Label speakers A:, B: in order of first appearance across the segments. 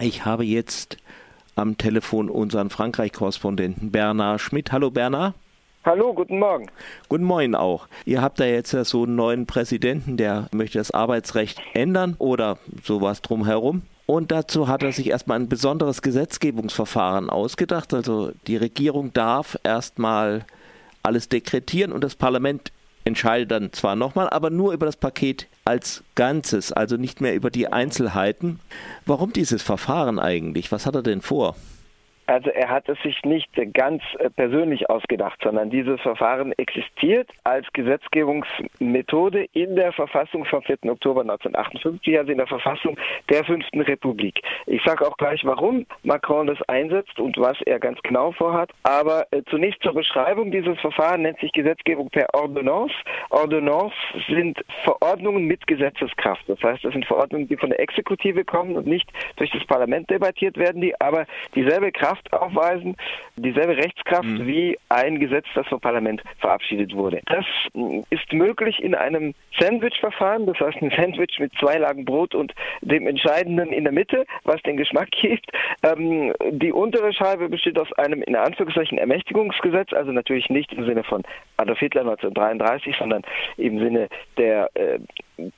A: Ich habe jetzt am Telefon unseren Frankreich-Korrespondenten Bernard Schmidt. Hallo Bernard.
B: Hallo, guten Morgen.
A: Guten Morgen auch. Ihr habt da jetzt ja so einen neuen Präsidenten, der möchte das Arbeitsrecht ändern oder sowas drumherum. Und dazu hat er sich erstmal ein besonderes Gesetzgebungsverfahren ausgedacht. Also die Regierung darf erstmal alles dekretieren und das Parlament entscheidet dann zwar nochmal, aber nur über das Paket als Ganzes, also nicht mehr über die Einzelheiten. Warum dieses Verfahren eigentlich? Was hat er denn vor?
B: Also er hat es sich nicht ganz äh, persönlich ausgedacht, sondern dieses Verfahren existiert als Gesetzgebungsmethode in der Verfassung vom 4. Oktober 1958, also in der Verfassung der Fünften Republik. Ich sage auch gleich, warum Macron das einsetzt und was er ganz genau vorhat. Aber äh, zunächst zur Beschreibung dieses Verfahrens nennt sich Gesetzgebung per Ordonnance. Ordonnance sind Verordnungen mit Gesetzeskraft. Das heißt, das sind Verordnungen, die von der Exekutive kommen und nicht durch das Parlament debattiert werden, die aber dieselbe Kraft Kraft aufweisen, dieselbe Rechtskraft mhm. wie ein Gesetz, das vom Parlament verabschiedet wurde. Das ist möglich in einem Sandwich-Verfahren, das heißt ein Sandwich mit zwei Lagen Brot und dem Entscheidenden in der Mitte, was den Geschmack gibt. Ähm, die untere Scheibe besteht aus einem in Anführungszeichen Ermächtigungsgesetz, also natürlich nicht im Sinne von Adolf Hitler 1933, sondern im Sinne der äh,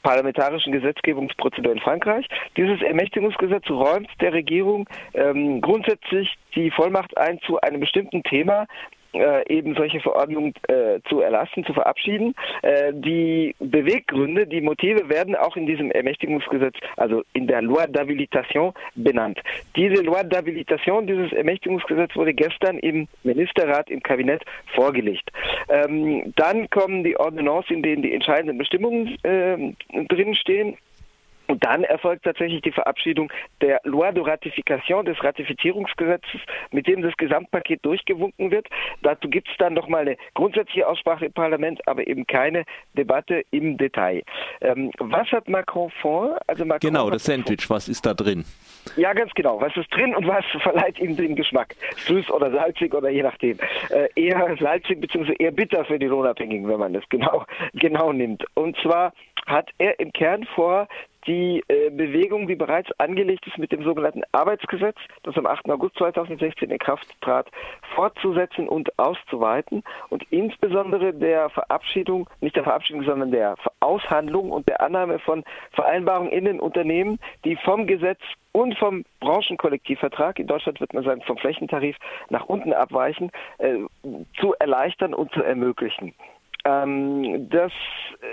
B: parlamentarischen Gesetzgebungsprozedur in Frankreich. Dieses Ermächtigungsgesetz räumt der Regierung ähm, grundsätzlich die Vollmacht ein, zu einem bestimmten Thema äh, eben solche Verordnungen äh, zu erlassen, zu verabschieden. Äh, die Beweggründe, die Motive werden auch in diesem Ermächtigungsgesetz, also in der Loi d'habilitation benannt. Diese Loi d'habilitation, dieses Ermächtigungsgesetz wurde gestern im Ministerrat, im Kabinett vorgelegt. Ähm, dann kommen die Ordonnances, in denen die entscheidenden Bestimmungen äh, drinstehen und dann erfolgt tatsächlich die Verabschiedung der Loi de Ratification des Ratifizierungsgesetzes, mit dem das Gesamtpaket durchgewunken wird. Dazu gibt es dann nochmal eine grundsätzliche Aussprache im Parlament, aber eben keine Debatte im Detail. Ähm, was hat Macron vor?
A: Also Macron genau, das Sandwich, was ist da drin?
B: Ja, ganz genau. Was ist drin und was verleiht ihm den Geschmack? Süß oder salzig oder je nachdem. Äh, eher salzig bzw. eher bitter für die Lohnabhängigen, wenn man das genau, genau nimmt. Und zwar hat er im Kern vor, die äh, Bewegung, die bereits angelegt ist mit dem sogenannten Arbeitsgesetz, das am 8. August 2016 in Kraft trat, fortzusetzen und auszuweiten und insbesondere der Verabschiedung, nicht der Verabschiedung, sondern der Aushandlung und der Annahme von Vereinbarungen in den Unternehmen, die vom Gesetz und vom Branchenkollektivvertrag, in Deutschland wird man sagen vom Flächentarif, nach unten abweichen, äh, zu erleichtern und zu ermöglichen ähm, dass,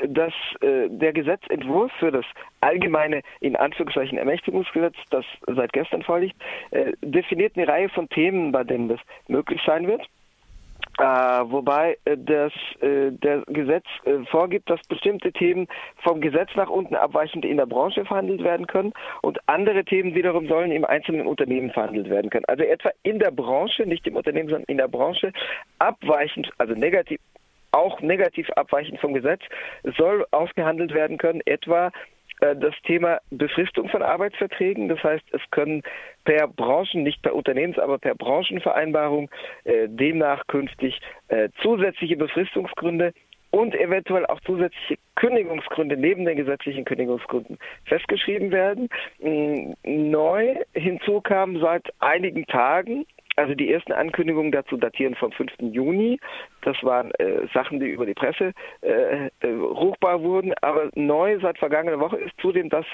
B: dass äh, der Gesetzentwurf für das allgemeine, in Anführungszeichen, Ermächtigungsgesetz, das seit gestern vorliegt, äh, definiert eine Reihe von Themen, bei denen das möglich sein wird. Äh, wobei äh, das äh, der Gesetz äh, vorgibt, dass bestimmte Themen vom Gesetz nach unten abweichend in der Branche verhandelt werden können und andere Themen wiederum sollen im einzelnen Unternehmen verhandelt werden können. Also etwa in der Branche, nicht im Unternehmen, sondern in der Branche abweichend, also negativ auch negativ abweichend vom Gesetz, soll ausgehandelt werden können, etwa äh, das Thema Befristung von Arbeitsverträgen. Das heißt, es können per Branchen, nicht per Unternehmens, aber per Branchenvereinbarung äh, demnach künftig äh, zusätzliche Befristungsgründe und eventuell auch zusätzliche Kündigungsgründe neben den gesetzlichen Kündigungsgründen festgeschrieben werden. Mm, neu hinzu kam seit einigen Tagen also die ersten Ankündigungen dazu datieren vom 5. Juni. Das waren äh, Sachen, die über die Presse äh, äh, ruchbar wurden. Aber neu seit vergangener Woche ist zudem, dass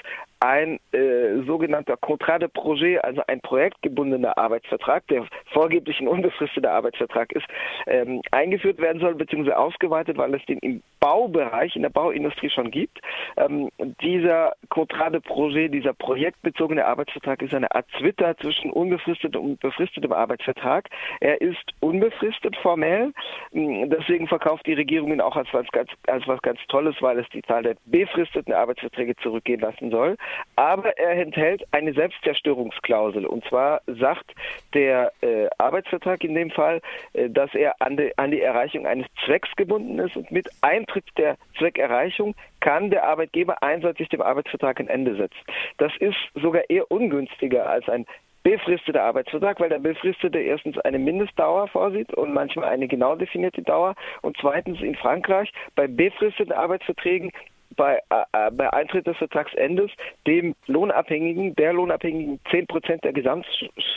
B: ein äh, sogenannter Contrat de Projet, also ein projektgebundener Arbeitsvertrag, der vorgeblich ein unbefristeter Arbeitsvertrag ist, ähm, eingeführt werden soll, beziehungsweise ausgeweitet, weil es den im Baubereich, in der Bauindustrie schon gibt. Ähm, dieser Contrat de Projet, dieser projektbezogene Arbeitsvertrag ist eine Art Twitter zwischen unbefristetem und befristetem Arbeitsvertrag. Er ist unbefristet formell, hm, deswegen verkauft die Regierung ihn auch als was ganz, als was ganz Tolles, weil es die Zahl der befristeten Arbeitsverträge zurückgehen lassen soll aber er enthält eine Selbstzerstörungsklausel. Und zwar sagt der äh, Arbeitsvertrag in dem Fall, äh, dass er an die, an die Erreichung eines Zwecks gebunden ist und mit Eintritt der Zweckerreichung kann der Arbeitgeber einseitig dem Arbeitsvertrag ein Ende setzen. Das ist sogar eher ungünstiger als ein befristeter Arbeitsvertrag, weil der befristete erstens eine Mindestdauer vorsieht und manchmal eine genau definierte Dauer und zweitens in Frankreich bei befristeten Arbeitsverträgen bei, äh, bei Eintritt des Vertragsendes dem Lohnabhängigen, der Lohnabhängigen 10 Prozent der Gesamt,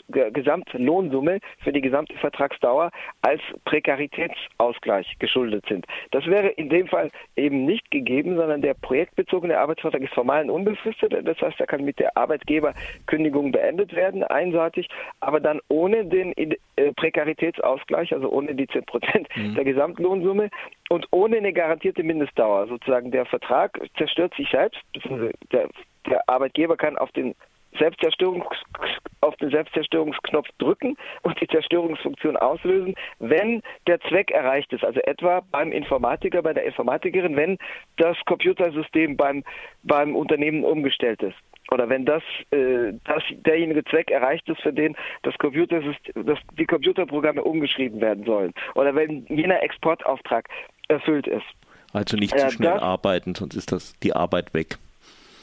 B: Gesamtlohnsumme für die gesamte Vertragsdauer als Prekaritätsausgleich geschuldet sind. Das wäre in dem Fall eben nicht gegeben, sondern der projektbezogene Arbeitsvertrag ist formal und unbefristet. Das heißt, er kann mit der Arbeitgeberkündigung beendet werden, einseitig, aber dann ohne den äh, Prekaritätsausgleich, also ohne die 10 Prozent mhm. der Gesamtlohnsumme und ohne eine garantierte Mindestdauer. Sozusagen der Vertrag zerstört sich selbst, der, der Arbeitgeber kann auf den Selbstzerstörungs auf den Selbstzerstörungsknopf drücken und die Zerstörungsfunktion auslösen, wenn der Zweck erreicht ist. Also etwa beim Informatiker, bei der Informatikerin, wenn das Computersystem beim, beim Unternehmen umgestellt ist oder wenn das, äh, das derjenige Zweck erreicht ist, für den das Computersystem, dass die Computerprogramme umgeschrieben werden sollen, oder wenn jener Exportauftrag erfüllt ist.
A: Also nicht zu schnell das, arbeiten, sonst ist das die Arbeit weg.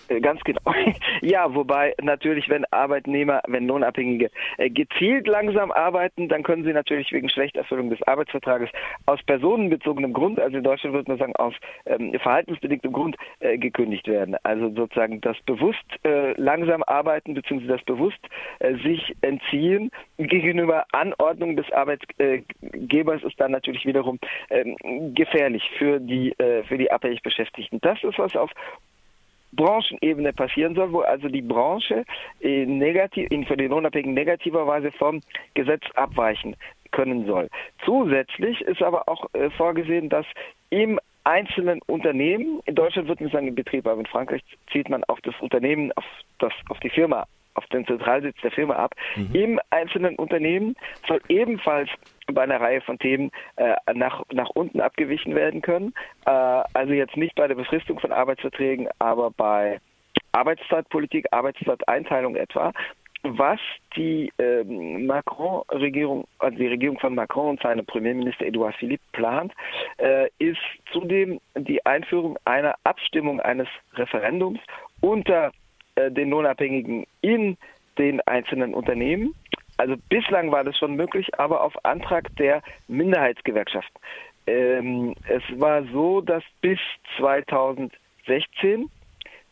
B: Äh, ganz genau. Ja, wobei natürlich, wenn Arbeitnehmer, wenn Lohnabhängige äh, gezielt langsam arbeiten, dann können sie natürlich wegen Schlechterfüllung des Arbeitsvertrages aus personenbezogenem Grund, also in Deutschland würde man sagen, aus ähm, verhaltensbedingtem Grund äh, gekündigt werden. Also sozusagen das bewusst äh, langsam arbeiten bzw. das bewusst äh, sich entziehen gegenüber Anordnungen des Arbeitgebers ist dann natürlich wiederum ähm, gefährlich für die, äh, für die abhängig Beschäftigten. Das ist was auf Branchenebene passieren soll, wo also die Branche äh, negativ, in für den Unabhängigen negativerweise vom Gesetz abweichen können soll. Zusätzlich ist aber auch äh, vorgesehen, dass im einzelnen Unternehmen, in Deutschland wird man sagen im Betrieb, aber in Frankreich zieht man auf das Unternehmen, auf, das, auf die Firma auf den Zentralsitz der Firma ab. Mhm. Im einzelnen Unternehmen soll ebenfalls bei einer Reihe von Themen äh, nach, nach unten abgewichen werden können. Äh, also jetzt nicht bei der Befristung von Arbeitsverträgen, aber bei Arbeitszeitpolitik, Arbeitszeiteinteilung etwa. Was die ähm, Macron-Regierung, also die Regierung von Macron und seinem Premierminister Edouard Philippe plant, äh, ist zudem die Einführung einer Abstimmung eines Referendums unter äh, den Lohnabhängigen in den einzelnen Unternehmen. Also bislang war das schon möglich, aber auf Antrag der Minderheitsgewerkschaften. Ähm, es war so, dass bis 2016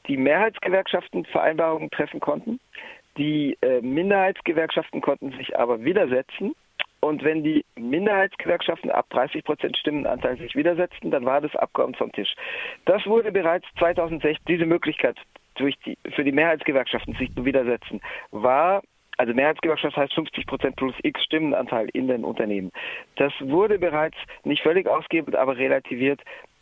B: die Mehrheitsgewerkschaften Vereinbarungen treffen konnten. Die äh, Minderheitsgewerkschaften konnten sich aber widersetzen. Und wenn die Minderheitsgewerkschaften ab 30 Prozent Stimmenanteil sich widersetzten, dann war das Abkommen vom Tisch. Das wurde bereits 2016, diese Möglichkeit durch die, für die Mehrheitsgewerkschaften sich zu widersetzen, war also Mehrheitsgewerkschaft heißt 50 Prozent plus X Stimmenanteil in den Unternehmen. Das wurde bereits nicht völlig ausgehebelt, aber relativiert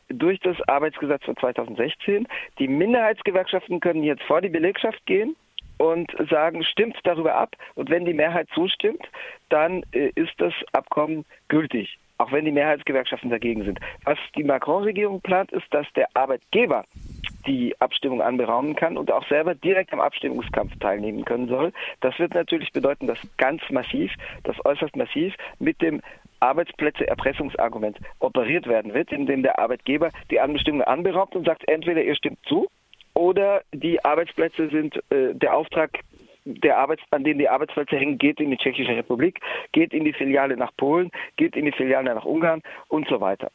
B: durch das Arbeitsgesetz von 2016. Die Minderheitsgewerkschaften können jetzt vor die Belegschaft gehen und sagen, stimmt darüber ab. Und wenn die Mehrheit zustimmt, dann äh, ist das Abkommen gültig, auch wenn die Mehrheitsgewerkschaften dagegen sind. Was die Macron-Regierung plant, ist, dass der Arbeitgeber die Abstimmung anberaumen kann und auch selber direkt am Abstimmungskampf teilnehmen können soll. Das wird natürlich bedeuten, dass ganz massiv, das äußerst massiv mit dem Arbeitsplätze-Erpressungsargument operiert werden wird, indem der Arbeitgeber die Anbestimmung anberaubt und sagt, entweder ihr stimmt zu oder die Arbeitsplätze sind äh, der Auftrag der Arbeits an dem die Arbeitsplätze hängen, geht in die Tschechische Republik, geht in die Filiale nach Polen, geht in die Filiale nach Ungarn und so weiter.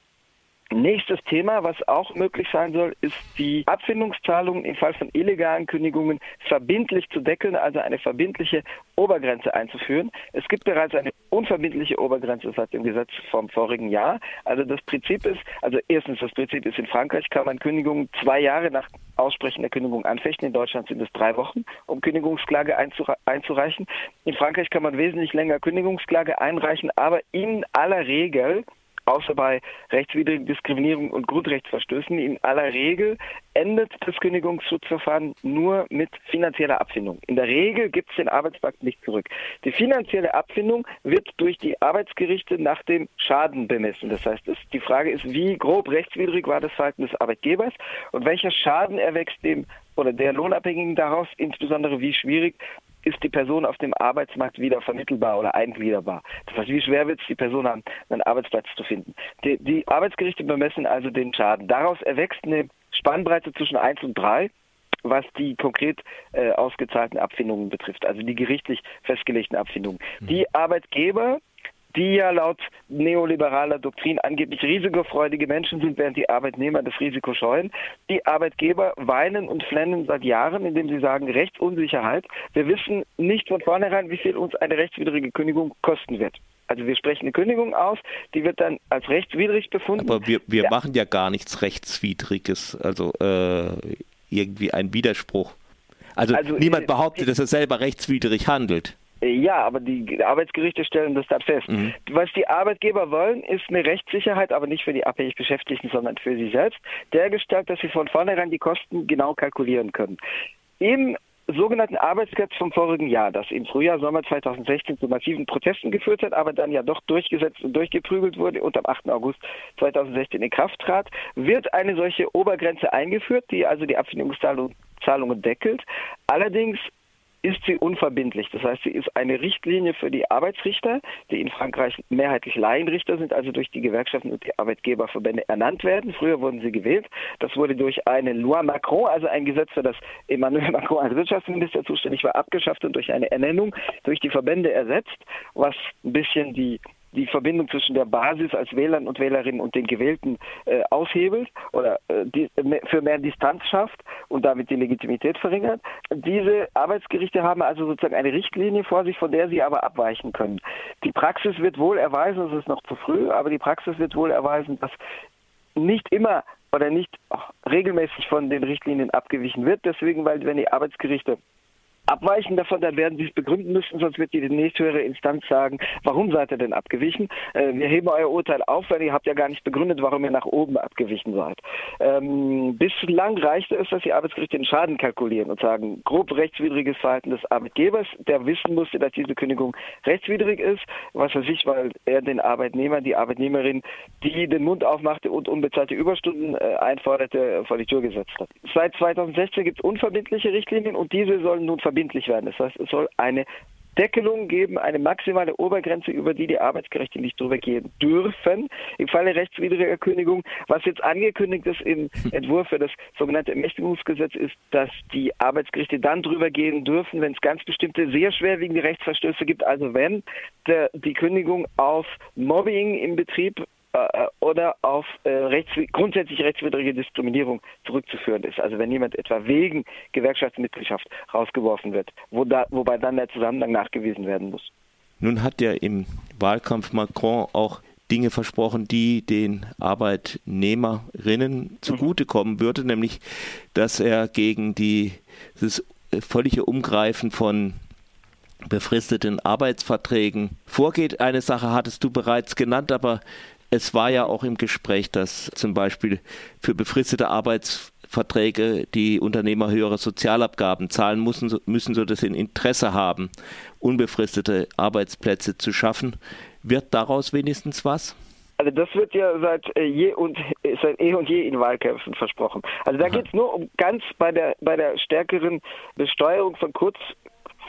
B: Nächstes Thema, was auch möglich sein soll, ist die Abfindungszahlungen im Fall von illegalen Kündigungen verbindlich zu deckeln, also eine verbindliche Obergrenze einzuführen. Es gibt bereits eine unverbindliche Obergrenze seit dem Gesetz vom vorigen Jahr. Also das Prinzip ist, also erstens das Prinzip ist in Frankreich kann man Kündigungen zwei Jahre nach Aussprechen der Kündigung anfechten. In Deutschland sind es drei Wochen, um Kündigungsklage einzureichen. In Frankreich kann man wesentlich länger Kündigungsklage einreichen, aber in aller Regel außer bei rechtswidrigen Diskriminierung und Grundrechtsverstößen. In aller Regel endet das Kündigungsschutzverfahren nur mit finanzieller Abfindung. In der Regel gibt es den Arbeitsmarkt nicht zurück. Die finanzielle Abfindung wird durch die Arbeitsgerichte nach dem Schaden bemessen. Das heißt, die Frage ist, wie grob rechtswidrig war das Verhalten des Arbeitgebers und welcher Schaden erwächst dem oder der Lohnabhängigen daraus, insbesondere wie schwierig ist die Person auf dem Arbeitsmarkt wieder vermittelbar oder eingliederbar. Das heißt, wie schwer wird es die Person haben, einen Arbeitsplatz zu finden. Die, die Arbeitsgerichte bemessen also den Schaden. Daraus erwächst eine Spannbreite zwischen 1 und 3 was die konkret äh, ausgezahlten Abfindungen betrifft, also die gerichtlich festgelegten Abfindungen. Mhm. Die Arbeitgeber die ja laut neoliberaler Doktrin angeblich risikofreudige Menschen sind, während die Arbeitnehmer das Risiko scheuen. Die Arbeitgeber weinen und flennen seit Jahren, indem sie sagen, Rechtsunsicherheit. Wir wissen nicht von vornherein, wie viel uns eine rechtswidrige Kündigung kosten wird. Also wir sprechen eine Kündigung aus, die wird dann als rechtswidrig befunden.
A: Aber wir, wir ja. machen ja gar nichts Rechtswidriges, also äh, irgendwie ein Widerspruch. Also, also niemand behauptet, dass er selber rechtswidrig handelt.
B: Ja, aber die Arbeitsgerichte stellen das dann fest. Mhm. Was die Arbeitgeber wollen, ist eine Rechtssicherheit, aber nicht für die abhängig Beschäftigten, sondern für sie selbst, dergestalt, dass sie von vornherein die Kosten genau kalkulieren können. Im sogenannten Arbeitsgesetz vom vorigen Jahr, das im Frühjahr, Sommer 2016 zu massiven Protesten geführt hat, aber dann ja doch durchgesetzt und durchgeprügelt wurde und am 8. August 2016 in Kraft trat, wird eine solche Obergrenze eingeführt, die also die Abfindungszahlungen deckelt. Allerdings ist sie unverbindlich. Das heißt, sie ist eine Richtlinie für die Arbeitsrichter, die in Frankreich mehrheitlich Laienrichter sind, also durch die Gewerkschaften und die Arbeitgeberverbände ernannt werden. Früher wurden sie gewählt. Das wurde durch eine Loi Macron, also ein Gesetz, für das Emmanuel Macron als Wirtschaftsminister zuständig war, abgeschafft und durch eine Ernennung durch die Verbände ersetzt, was ein bisschen die die Verbindung zwischen der Basis als Wählern und Wählerinnen und den Gewählten äh, aushebelt oder äh, die, für mehr Distanz schafft und damit die Legitimität verringert. Diese Arbeitsgerichte haben also sozusagen eine Richtlinie vor sich, von der sie aber abweichen können. Die Praxis wird wohl erweisen, es ist noch zu früh, aber die Praxis wird wohl erweisen, dass nicht immer oder nicht regelmäßig von den Richtlinien abgewichen wird. Deswegen, weil wenn die Arbeitsgerichte abweichen davon, dann werden sie es begründen müssen, sonst wird die nächsthöhere Instanz sagen, warum seid ihr denn abgewichen? Äh, wir heben euer Urteil auf, weil ihr habt ja gar nicht begründet, warum ihr nach oben abgewichen seid. Ähm, bislang reichte es, dass die Arbeitsgerichte den Schaden kalkulieren und sagen, grob rechtswidriges Verhalten des Arbeitgebers, der wissen musste, dass diese Kündigung rechtswidrig ist, was er sich, weil er den Arbeitnehmer, die Arbeitnehmerin, die den Mund aufmachte und unbezahlte Überstunden äh, einforderte, vor die Tür gesetzt hat. Seit 2016 gibt es unverbindliche Richtlinien und diese sollen nun verbindlich verbindlich werden. Das heißt, es soll eine Deckelung geben, eine maximale Obergrenze, über die die Arbeitsgerichte nicht drüber gehen dürfen. Im Falle rechtswidriger Kündigung, was jetzt angekündigt ist im Entwurf für das sogenannte Ermächtigungsgesetz, ist, dass die Arbeitsgerichte dann drüber gehen dürfen, wenn es ganz bestimmte sehr schwerwiegende Rechtsverstöße gibt. Also wenn der, die Kündigung auf Mobbing im Betrieb äh, oder auf äh, rechts, grundsätzlich rechtswidrige Diskriminierung zurückzuführen ist. Also wenn jemand etwa wegen Gewerkschaftsmitgliedschaft rausgeworfen wird, wo da, wobei dann der Zusammenhang nachgewiesen werden muss.
A: Nun hat ja im Wahlkampf Macron auch Dinge versprochen, die den Arbeitnehmerinnen zugutekommen würde, nämlich dass er gegen die, das völlige Umgreifen von befristeten Arbeitsverträgen vorgeht. Eine Sache hattest du bereits genannt, aber es war ja auch im Gespräch, dass zum Beispiel für befristete Arbeitsverträge die Unternehmer höhere Sozialabgaben zahlen müssen, müssen sodass sie ein Interesse haben, unbefristete Arbeitsplätze zu schaffen. Wird daraus wenigstens was?
B: Also das wird ja seit äh, je und seit eh und je in Wahlkämpfen versprochen. Also da geht es nur um ganz bei der bei der stärkeren Besteuerung von kurz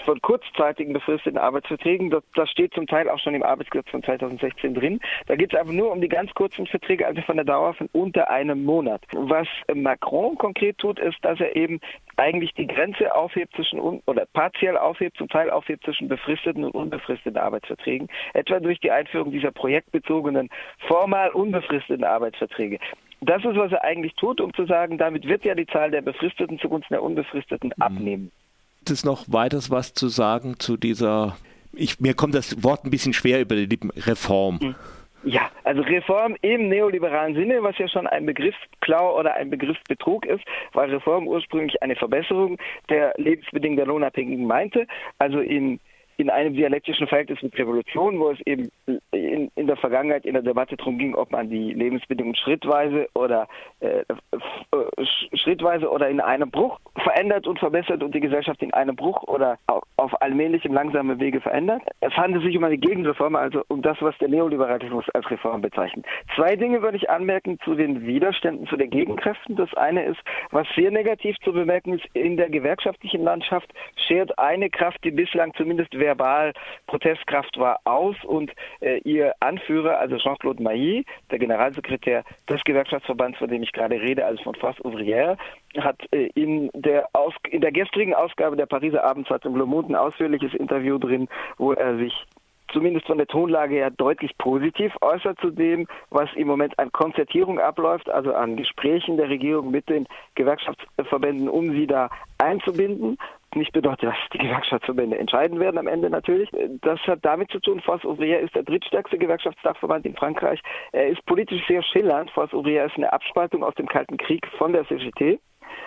B: von kurzzeitigen befristeten Arbeitsverträgen. Das, das, steht zum Teil auch schon im Arbeitsgesetz von 2016 drin. Da geht es einfach nur um die ganz kurzen Verträge, also von der Dauer von unter einem Monat. Was Macron konkret tut, ist, dass er eben eigentlich die Grenze aufhebt zwischen oder partiell aufhebt, zum Teil aufhebt zwischen befristeten und unbefristeten Arbeitsverträgen, etwa durch die Einführung dieser projektbezogenen, formal unbefristeten Arbeitsverträge. Das ist, was er eigentlich tut, um zu sagen, damit wird ja die Zahl der Befristeten zugunsten der Unbefristeten mhm. abnehmen.
A: Gibt es noch weiteres was zu sagen zu dieser, ich, mir kommt das Wort ein bisschen schwer über die Lippen, Reform?
B: Mhm. Ja, also Reform im neoliberalen Sinne, was ja schon ein Begriffsklau oder ein Begriffsbetrug ist, weil Reform ursprünglich eine Verbesserung der Lebensbedingungen der Lohnabhängigen meinte. Also in in einem dialektischen Verhältnis mit Revolution, wo es eben in, in der Vergangenheit in der Debatte darum ging, ob man die Lebensbedingungen schrittweise oder äh, schrittweise oder in einem Bruch verändert und verbessert und die Gesellschaft in einem Bruch oder auf, auf allmählichem langsamen Wege verändert. Es handelt sich um eine Gegenreform, also um das, was der Neoliberalismus als Reform bezeichnet. Zwei Dinge würde ich anmerken zu den Widerständen, zu den Gegenkräften. Das eine ist, was sehr negativ zu bemerken ist, in der gewerkschaftlichen Landschaft schert eine Kraft, die bislang zumindest verbal Protestkraft war, aus und äh, ihr Anführer, also Jean-Claude Mailly, der Generalsekretär des Gewerkschaftsverbands, von dem ich gerade rede, also von Force Ouvrière, hat äh, in, der Aus in der gestrigen Ausgabe der Pariser Abendzeitung Le Monde ein ausführliches Interview drin, wo er sich zumindest von der Tonlage her deutlich positiv äußert zu dem, was im Moment an Konzertierung abläuft, also an Gesprächen der Regierung mit den Gewerkschaftsverbänden, um sie da einzubinden nicht bedeutet, dass die Gewerkschaftsverbände entscheiden werden am Ende natürlich. Das hat damit zu tun, Force Ouvrière ist der drittstärkste Gewerkschaftsdachverband in Frankreich. Er ist politisch sehr schillernd. Force Ouvrière ist eine Abspaltung aus dem Kalten Krieg von der CGT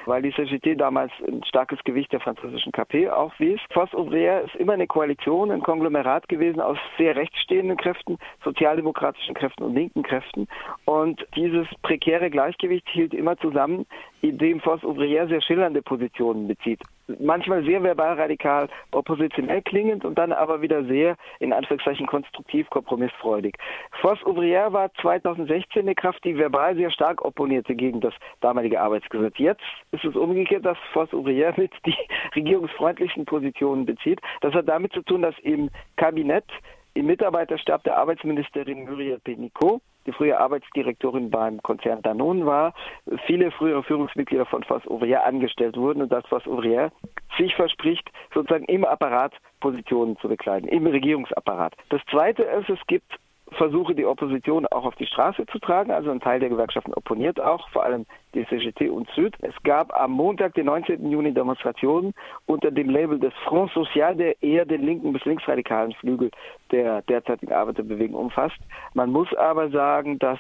B: weil die CGT damals ein starkes Gewicht der französischen KP aufwies. Force Ouvrière ist immer eine Koalition, ein Konglomerat gewesen aus sehr rechtsstehenden Kräften, sozialdemokratischen Kräften und linken Kräften. Und dieses prekäre Gleichgewicht hielt immer zusammen, indem Force Ouvrière sehr schillernde Positionen bezieht manchmal sehr verbal radikal oppositionell klingend und dann aber wieder sehr, in Anführungszeichen, konstruktiv, kompromissfreudig. Force Ouvrière war 2016 eine Kraft, die verbal sehr stark opponierte gegen das damalige Arbeitsgesetz. Jetzt ist es umgekehrt, dass Force Ouvrière mit die regierungsfreundlichen Positionen bezieht. Das hat damit zu tun, dass im Kabinett im Mitarbeiterstab der Arbeitsministerin Muriel Pénicaud die frühe Arbeitsdirektorin beim Konzern Danone war, viele frühere Führungsmitglieder von Foss Ouvrière angestellt wurden und dass Foss Ouvrière sich verspricht, sozusagen im Apparat Positionen zu bekleiden, im Regierungsapparat. Das Zweite ist, es gibt Versuche, die Opposition auch auf die Straße zu tragen. Also ein Teil der Gewerkschaften opponiert auch, vor allem die CGT und Süd. Es gab am Montag, den 19. Juni, Demonstrationen unter dem Label des Front Social, der eher den linken bis linksradikalen Flügel der derzeitigen Arbeiterbewegung umfasst. Man muss aber sagen, dass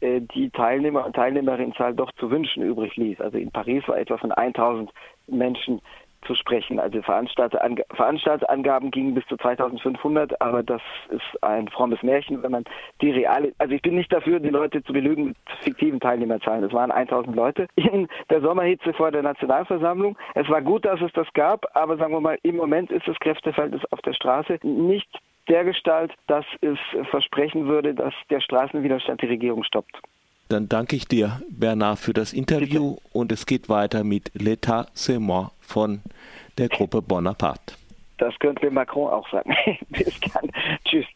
B: äh, die Teilnehmer und Teilnehmerinnenzahl doch zu wünschen übrig ließ. Also in Paris war etwa von 1000 Menschen zu sprechen. Also Veranstalterangaben gingen bis zu 2500, aber das ist ein frommes Märchen, wenn man die reale, also ich bin nicht dafür, die Leute zu belügen mit fiktiven Teilnehmerzahlen. Es waren 1000 Leute in der Sommerhitze vor der Nationalversammlung. Es war gut, dass es das gab, aber sagen wir mal, im Moment ist das Kräfteverhältnis auf der Straße nicht der Gestalt, dass es versprechen würde, dass der Straßenwiderstand die Regierung stoppt.
A: Dann danke ich dir, Bernard, für das Interview Bitte. und es geht weiter mit L'État c'est moi von der Gruppe Bonaparte.
B: Das könnte Macron auch sagen. Bis dann.